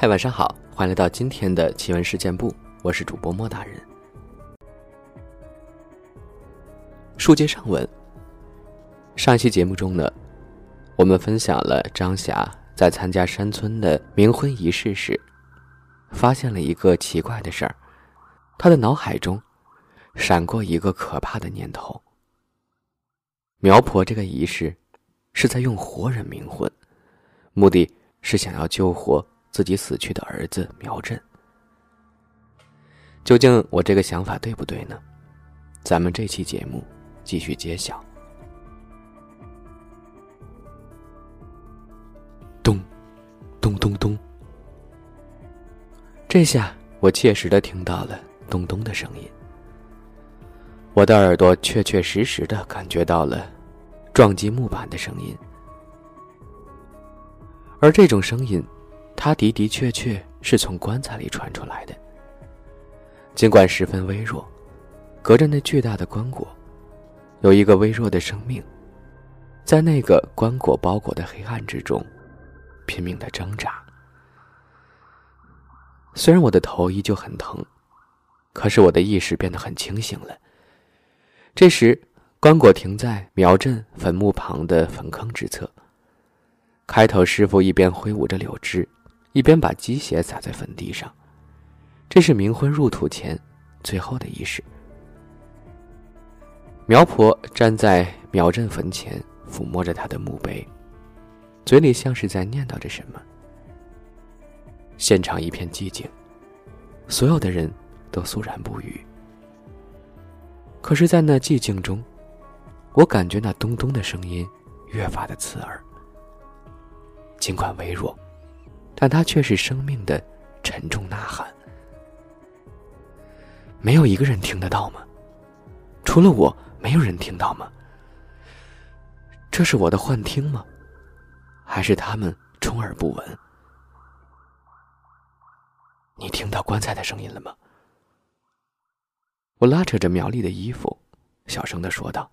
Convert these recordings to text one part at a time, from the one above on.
嗨，晚上好，欢迎来到今天的奇闻事件部，我是主播莫大人。书接上文，上一期节目中呢，我们分享了张霞在参加山村的冥婚仪式时，发现了一个奇怪的事儿，他的脑海中闪过一个可怕的念头：苗婆这个仪式是在用活人冥婚，目的是想要救活。自己死去的儿子苗振，究竟我这个想法对不对呢？咱们这期节目继续揭晓。咚，咚咚咚，这下我切实的听到了咚咚的声音，我的耳朵确确实实的感觉到了撞击木板的声音，而这种声音。它的的确确是从棺材里传出来的，尽管十分微弱，隔着那巨大的棺椁，有一个微弱的生命，在那个棺椁包裹的黑暗之中，拼命的挣扎。虽然我的头依旧很疼，可是我的意识变得很清醒了。这时，棺椁停在苗镇坟墓旁的坟坑之侧。开头师傅一边挥舞着柳枝。一边把鸡血撒在坟地上，这是冥婚入土前最后的仪式。苗婆站在苗镇坟前，抚摸着他的墓碑，嘴里像是在念叨着什么。现场一片寂静，所有的人都肃然不语。可是，在那寂静中，我感觉那咚咚的声音越发的刺耳，尽管微弱。但他却是生命的沉重呐喊，没有一个人听得到吗？除了我，没有人听到吗？这是我的幻听吗？还是他们充耳不闻？你听到棺材的声音了吗？我拉扯着苗丽的衣服，小声的说道。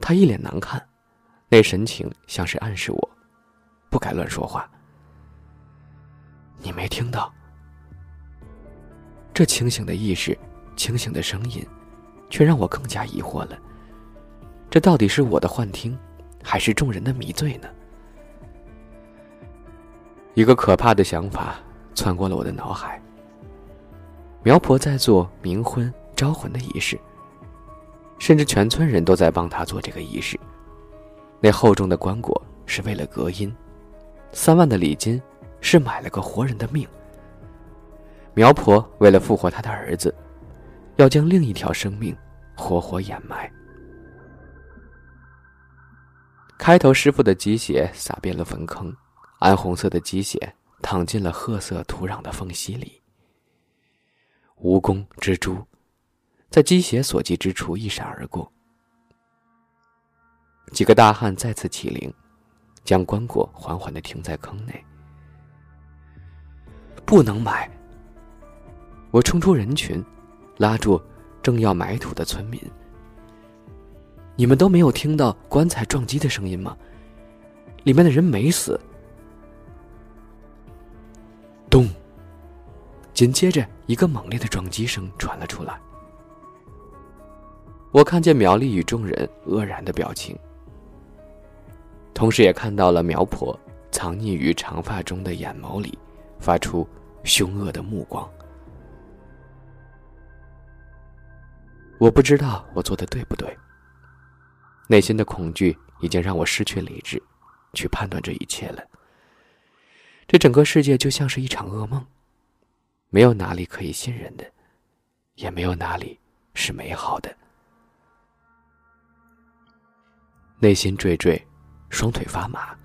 他一脸难看，那神情像是暗示我。不该乱说话。你没听到？这清醒的意识，清醒的声音，却让我更加疑惑了。这到底是我的幻听，还是众人的迷醉呢？一个可怕的想法窜过了我的脑海。苗婆在做冥婚招魂的仪式，甚至全村人都在帮她做这个仪式。那厚重的棺椁是为了隔音。三万的礼金，是买了个活人的命。苗婆为了复活她的儿子，要将另一条生命活活掩埋。开头师傅的鸡血洒遍了坟坑，暗红色的鸡血淌进了褐色土壤的缝隙里。蜈蚣、蜘蛛，在鸡血所及之处一闪而过。几个大汉再次起灵。将棺椁缓缓的停在坑内，不能埋。我冲出人群，拉住正要埋土的村民。你们都没有听到棺材撞击的声音吗？里面的人没死。咚！紧接着，一个猛烈的撞击声传了出来。我看见苗丽与众人愕然的表情。同时也看到了苗婆藏匿于长发中的眼眸里，发出凶恶的目光。我不知道我做的对不对。内心的恐惧已经让我失去理智，去判断这一切了。这整个世界就像是一场噩梦，没有哪里可以信任的，也没有哪里是美好的。内心惴惴。双腿发麻，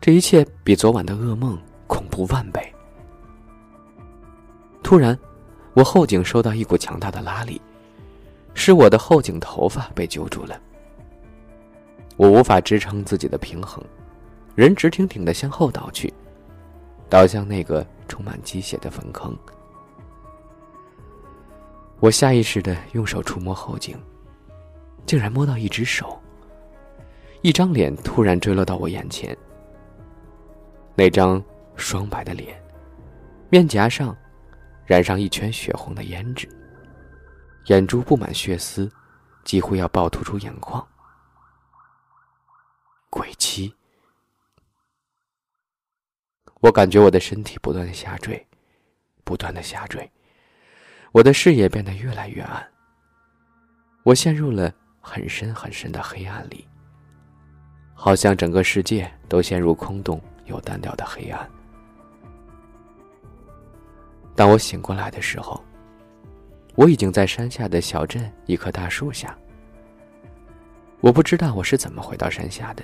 这一切比昨晚的噩梦恐怖万倍。突然，我后颈受到一股强大的拉力，是我的后颈头发被揪住了。我无法支撑自己的平衡，人直挺挺的向后倒去，倒向那个充满鸡血的坟坑。我下意识的用手触摸后颈，竟然摸到一只手。一张脸突然坠落到我眼前，那张霜白的脸，面颊上染上一圈血红的胭脂，眼珠布满血丝，几乎要暴突出眼眶。鬼妻，我感觉我的身体不断的下坠，不断的下坠，我的视野变得越来越暗。我陷入了很深很深的黑暗里，好像整个世界都陷入空洞。又单调的黑暗。当我醒过来的时候，我已经在山下的小镇一棵大树下。我不知道我是怎么回到山下的，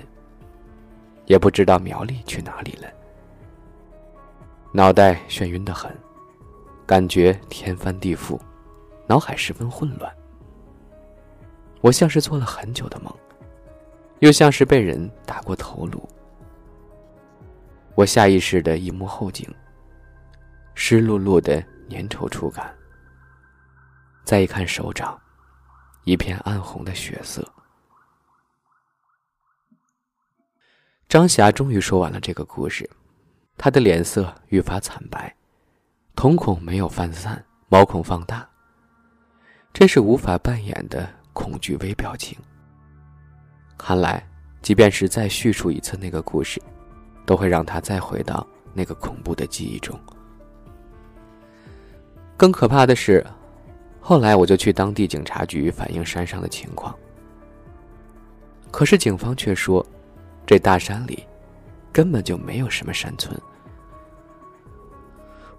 也不知道苗栗去哪里了。脑袋眩晕的很，感觉天翻地覆，脑海十分混乱。我像是做了很久的梦，又像是被人打过头颅。我下意识的一摸后颈，湿漉漉的粘稠触感。再一看手掌，一片暗红的血色。张霞终于说完了这个故事，她的脸色愈发惨白，瞳孔没有泛散，毛孔放大。这是无法扮演的恐惧微表情。看来，即便是再叙述一次那个故事。都会让他再回到那个恐怖的记忆中。更可怕的是，后来我就去当地警察局反映山上的情况。可是警方却说，这大山里根本就没有什么山村。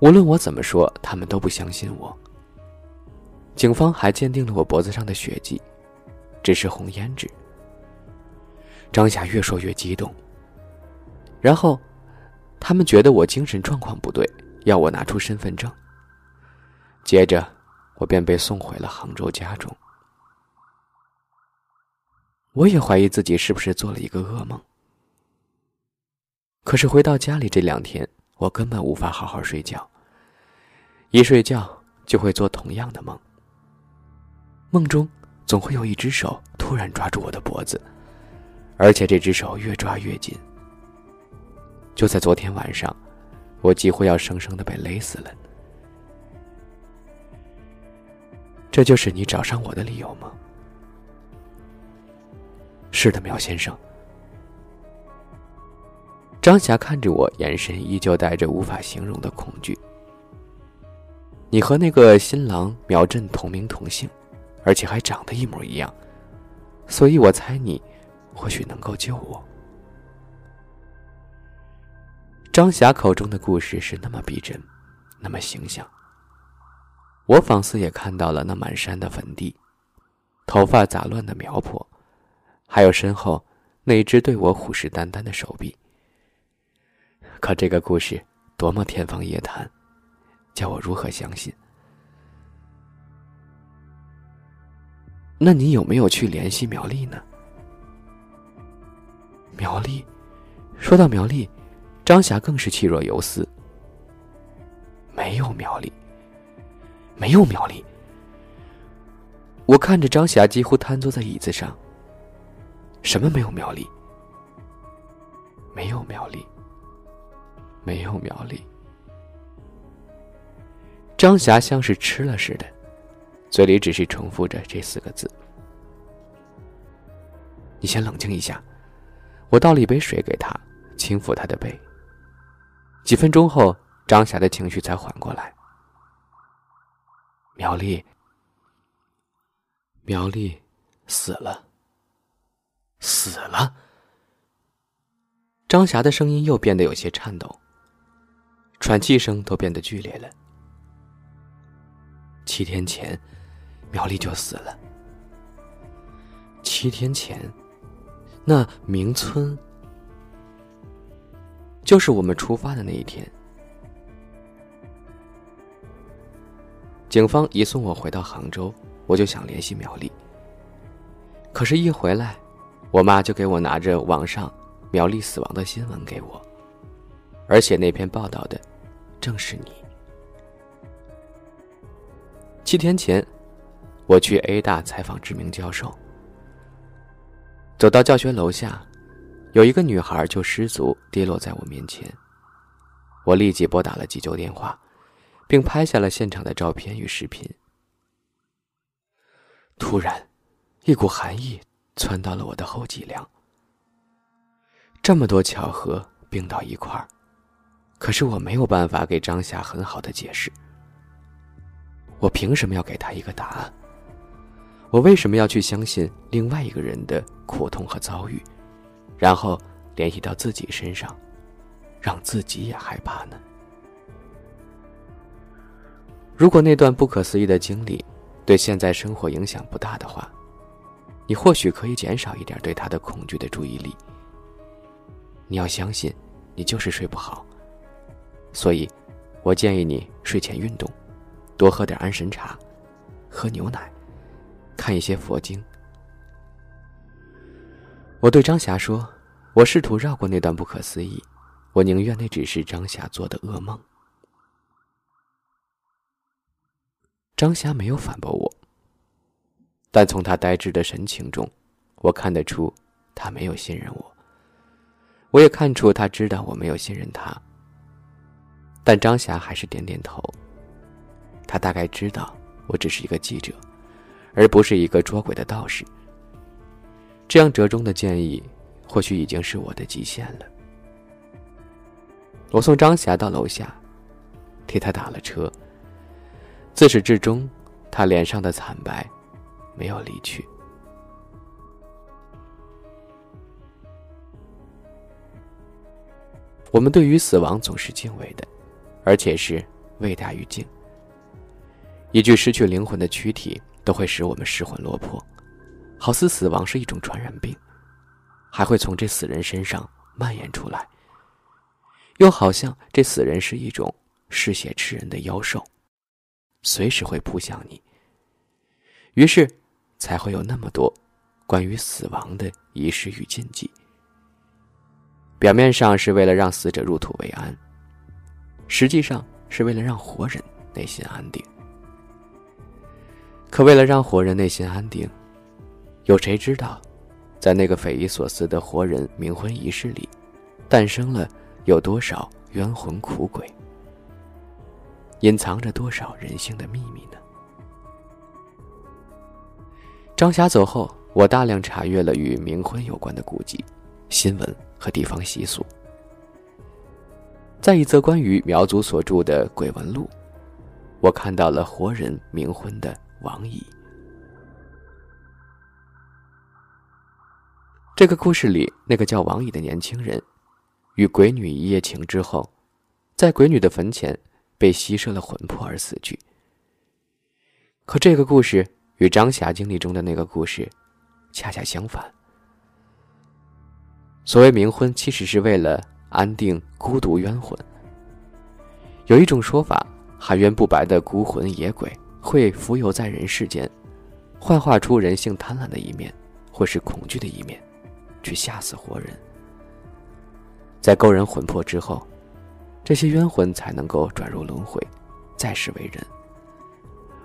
无论我怎么说，他们都不相信我。警方还鉴定了我脖子上的血迹，只是红胭脂。张霞越说越激动。然后，他们觉得我精神状况不对，要我拿出身份证。接着，我便被送回了杭州家中。我也怀疑自己是不是做了一个噩梦。可是回到家里这两天，我根本无法好好睡觉。一睡觉就会做同样的梦。梦中总会有一只手突然抓住我的脖子，而且这只手越抓越紧。就在昨天晚上，我几乎要生生的被勒死了。这就是你找上我的理由吗？是的，苗先生。张霞看着我，眼神依旧带着无法形容的恐惧。你和那个新郎苗振同名同姓，而且还长得一模一样，所以我猜你或许能够救我。张霞口中的故事是那么逼真，那么形象。我仿似也看到了那满山的坟地，头发杂乱的苗婆，还有身后那只对我虎视眈眈的手臂。可这个故事多么天方夜谭，叫我如何相信？那你有没有去联系苗丽呢？苗栗，说到苗栗。张霞更是气若游丝。没有苗栗，没有苗栗。我看着张霞几乎瘫坐在椅子上。什么没有苗栗？没有苗栗，没有苗栗。张霞像是吃了似的，嘴里只是重复着这四个字。你先冷静一下，我倒了一杯水给他，轻抚他的背。几分钟后，张霞的情绪才缓过来。苗栗，苗栗死了，死了。张霞的声音又变得有些颤抖，喘气声都变得剧烈了。七天前，苗栗就死了。七天前，那明村。就是我们出发的那一天，警方一送我回到杭州，我就想联系苗丽。可是，一回来，我妈就给我拿着网上苗丽死亡的新闻给我，而且那篇报道的正是你。七天前，我去 A 大采访知名教授，走到教学楼下。有一个女孩就失足跌落在我面前，我立即拨打了急救电话，并拍下了现场的照片与视频。突然，一股寒意窜到了我的后脊梁。这么多巧合并到一块儿，可是我没有办法给张霞很好的解释。我凭什么要给他一个答案？我为什么要去相信另外一个人的苦痛和遭遇，然后联系到自己身上，让自己也害怕呢？如果那段不可思议的经历对现在生活影响不大的话，你或许可以减少一点对他的恐惧的注意力。你要相信，你就是睡不好。所以，我建议你睡前运动，多喝点安神茶，喝牛奶，看一些佛经。我对张霞说：“我试图绕过那段不可思议，我宁愿那只是张霞做的噩梦。”张霞没有反驳我，但从他呆滞的神情中，我看得出他没有信任我。我也看出他知道我没有信任他，但张霞还是点点头。他大概知道我只是一个记者，而不是一个捉鬼的道士。这样折中的建议，或许已经是我的极限了。我送张霞到楼下，替她打了车。自始至终，他脸上的惨白，没有离去。我们对于死亡总是敬畏的，而且是畏大于敬。一具失去灵魂的躯体都会使我们失魂落魄，好似死亡是一种传染病，还会从这死人身上蔓延出来，又好像这死人是一种嗜血吃人的妖兽，随时会扑向你。于是，才会有那么多关于死亡的仪式与禁忌。表面上是为了让死者入土为安，实际上是为了让活人内心安定。可为了让活人内心安定，有谁知道，在那个匪夷所思的活人冥婚仪式里，诞生了有多少冤魂苦鬼，隐藏着多少人性的秘密呢？张霞走后，我大量查阅了与冥婚有关的古籍、新闻。和地方习俗，在一则关于苗族所著的鬼文录，我看到了活人冥婚的王乙。这个故事里，那个叫王乙的年轻人，与鬼女一夜情之后，在鬼女的坟前被吸摄了魂魄而死去。可这个故事与张霞经历中的那个故事，恰恰相反。所谓冥婚，其实是为了安定孤独冤魂。有一种说法，含冤不白的孤魂野鬼会浮游在人世间，幻化出人性贪婪的一面，或是恐惧的一面，去吓死活人。在勾人魂魄之后，这些冤魂才能够转入轮回，再世为人。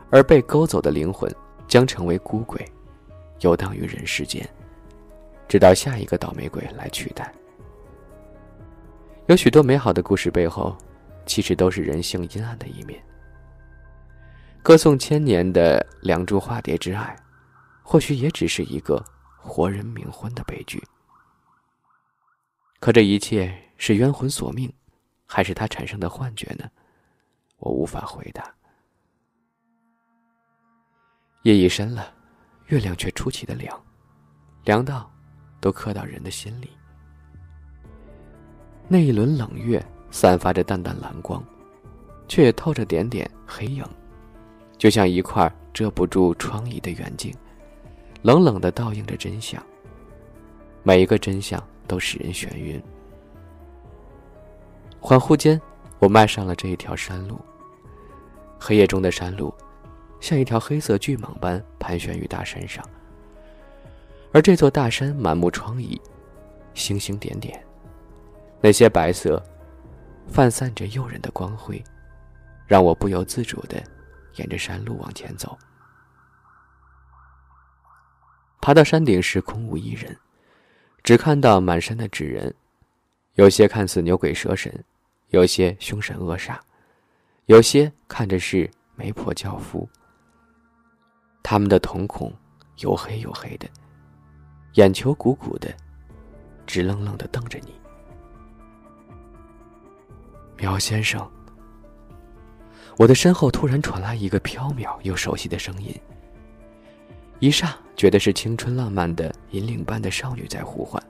而被勾走的灵魂将成为孤鬼，游荡于人世间。直到下一个倒霉鬼来取代。有许多美好的故事背后，其实都是人性阴暗的一面。歌颂千年的梁祝化蝶之爱，或许也只是一个活人冥婚的悲剧。可这一切是冤魂索命，还是他产生的幻觉呢？我无法回答。夜已深了，月亮却出奇的凉，凉到。都刻到人的心里。那一轮冷月散发着淡淡蓝光，却也透着点点黑影，就像一块遮不住疮痍的圆镜，冷冷的倒映着真相。每一个真相都使人眩晕。恍惚间，我迈上了这一条山路。黑夜中的山路，像一条黑色巨蟒般盘旋于大山上。而这座大山满目疮痍，星星点点，那些白色，泛散着诱人的光辉，让我不由自主的沿着山路往前走。爬到山顶时，空无一人，只看到满山的纸人，有些看似牛鬼蛇神，有些凶神恶煞，有些看着是媒婆教夫。他们的瞳孔黝黑黝黑的，眼球鼓鼓的，直愣愣的瞪着你。苗先生，我的身后突然传来一个飘渺又熟悉的声音。一霎觉得是青春浪漫的银铃般的少女在呼唤，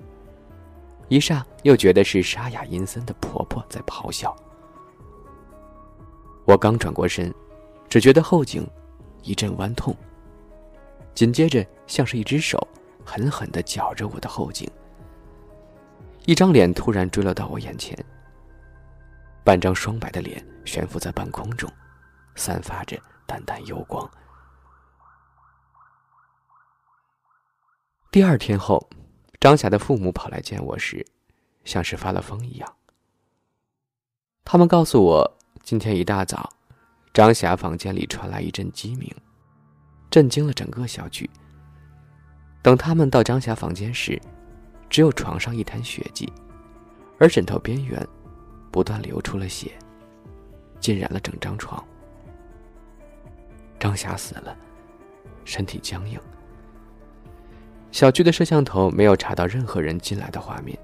一霎又觉得是沙哑阴森的婆婆在咆哮。我刚转过身，只觉得后颈一阵弯痛。紧接着，像是一只手狠狠的绞着我的后颈。一张脸突然坠落到我眼前，半张双白的脸悬浮在半空中，散发着淡淡幽光。第二天后，张霞的父母跑来见我时，像是发了疯一样。他们告诉我，今天一大早，张霞房间里传来一阵鸡鸣。震惊了整个小区。等他们到张霞房间时，只有床上一滩血迹，而枕头边缘不断流出了血，浸染了整张床。张霞死了，身体僵硬。小区的摄像头没有查到任何人进来的画面。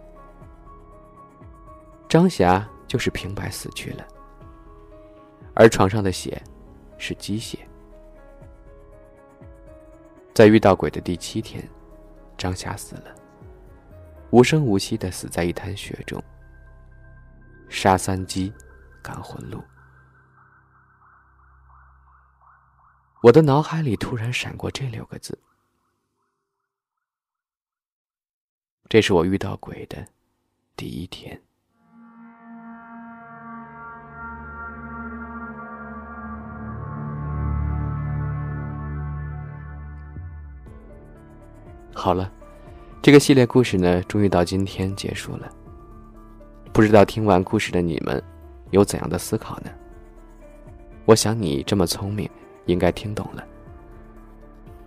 张霞就是平白死去了，而床上的血是鸡血。在遇到鬼的第七天，张霞死了，无声无息的死在一滩血中。杀三鸡，赶魂路。我的脑海里突然闪过这六个字。这是我遇到鬼的第一天。好了，这个系列故事呢，终于到今天结束了。不知道听完故事的你们，有怎样的思考呢？我想你这么聪明，应该听懂了。